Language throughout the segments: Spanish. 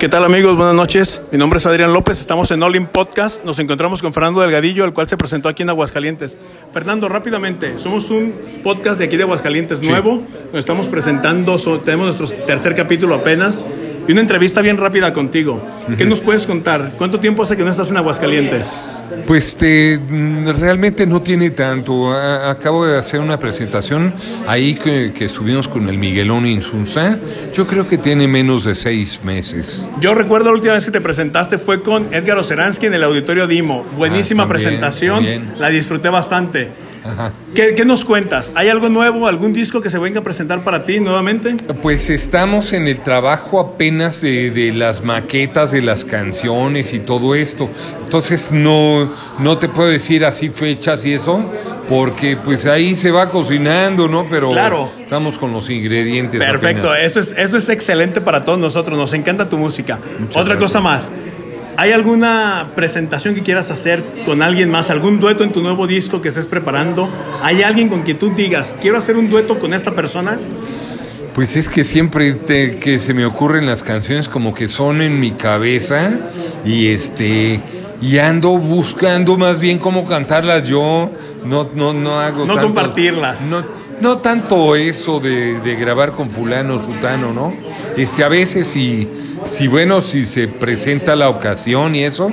¿Qué tal amigos? Buenas noches. Mi nombre es Adrián López. Estamos en All In Podcast. Nos encontramos con Fernando Delgadillo, el cual se presentó aquí en Aguascalientes. Fernando, rápidamente, somos un podcast de aquí de Aguascalientes nuevo. Nos estamos presentando, tenemos nuestro tercer capítulo apenas y una entrevista bien rápida contigo. ¿Qué nos puedes contar? ¿Cuánto tiempo hace que no estás en Aguascalientes? Pues te, mm, realmente no tiene tanto. A- acabo de hacer una presentación ahí que, que estuvimos con el Miguelón Insunza. Yo creo que tiene menos de seis meses. Yo recuerdo la última vez que te presentaste fue con Edgar Oceransky en el Auditorio Dimo. Buenísima Ah, también, presentación, también. la disfruté bastante. Ajá. ¿Qué, qué nos cuentas? ¿Hay algo nuevo, algún disco que se venga a presentar para ti nuevamente? Pues estamos en el trabajo apenas de, de las maquetas de las canciones y todo esto. Entonces no, no te puedo decir así fechas y eso, porque pues ahí se va cocinando, ¿no? Pero Claro. estamos con los ingredientes. Perfecto, apenas. eso es, eso es excelente para todos nosotros, nos encanta tu música. Muchas Otra cosa más, ¿hay alguna presentación que quieras hacer con alguien más, algún dueto en tu nuevo disco que estés preparando? ¿Hay alguien con quien tú digas, quiero hacer un dueto con esta persona? Pues es que siempre te- que se me ocurren las canciones como que son en mi cabeza y este y ando buscando más bien cómo cantarlas yo, no no no hago No tanto- compartirlas. No, no tanto eso de, de grabar con fulano, sutano, ¿no? Este a veces si si bueno, si se presenta la ocasión y eso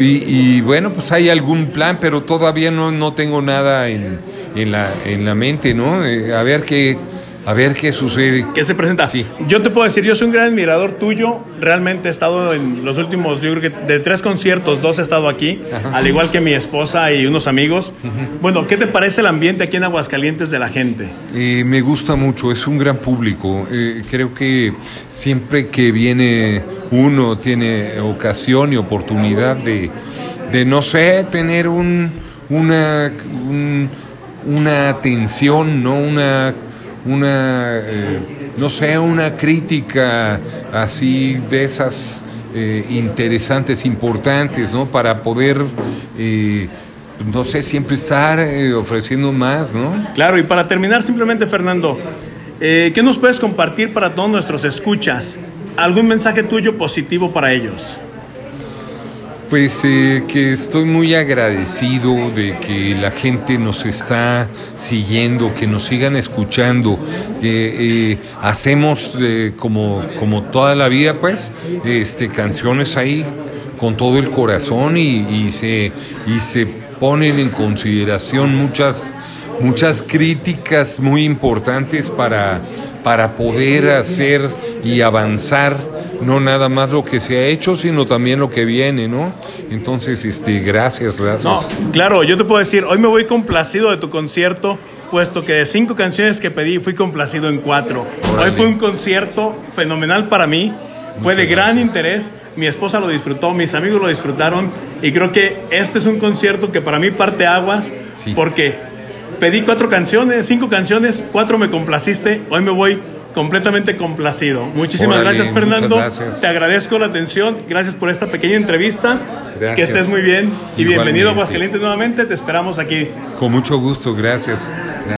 y, y, bueno, pues hay algún plan, pero todavía no, no tengo nada en, en, la, en la mente, ¿no? Eh, a ver qué a ver qué sucede. ¿Qué se presenta? Sí. Yo te puedo decir, yo soy un gran admirador tuyo. Realmente he estado en los últimos, yo creo que de tres conciertos, dos he estado aquí, al igual que mi esposa y unos amigos. Bueno, ¿qué te parece el ambiente aquí en Aguascalientes de la gente? Eh, me gusta mucho, es un gran público. Eh, creo que siempre que viene uno tiene ocasión y oportunidad de, de no sé, tener un, una, un- una atención, ¿no? Una, una eh, no sé, una crítica así de esas eh, interesantes, importantes, ¿no? Para poder, eh, no sé, siempre estar eh, ofreciendo más, ¿no? Claro, y para terminar simplemente, Fernando, ¿qué nos puedes compartir para todos nuestros escuchas? ¿Algún mensaje tuyo positivo para ellos? Pues eh, que estoy muy agradecido de que la gente nos está siguiendo, que nos sigan escuchando, que eh, hacemos eh, como, como toda la vida, pues, este, canciones ahí con todo el corazón y, y se, y se ponen en consideración muchas, muchas críticas muy importantes para, para poder hacer y avanzar no nada más lo que se ha hecho, sino también lo que viene, ¿no? Entonces, este, gracias, gracias. No, claro, yo te puedo decir, hoy me voy complacido de tu concierto, puesto que de cinco canciones que pedí fui complacido en cuatro. Hoy fue un concierto fenomenal para mí, fue de gran gracias. interés, mi esposa lo disfrutó, mis amigos lo disfrutaron y creo que este es un concierto que para mí parte aguas, Sí. porque pedí cuatro canciones, cinco canciones, cuatro me complaciste, hoy me voy completamente complacido. Muchísimas Órale, gracias Fernando, gracias. te agradezco la atención, gracias por esta pequeña entrevista, que estés muy bien y bienvenido a. Aguascalientes nuevamente, te esperamos aquí. Con mucho gusto, gracias.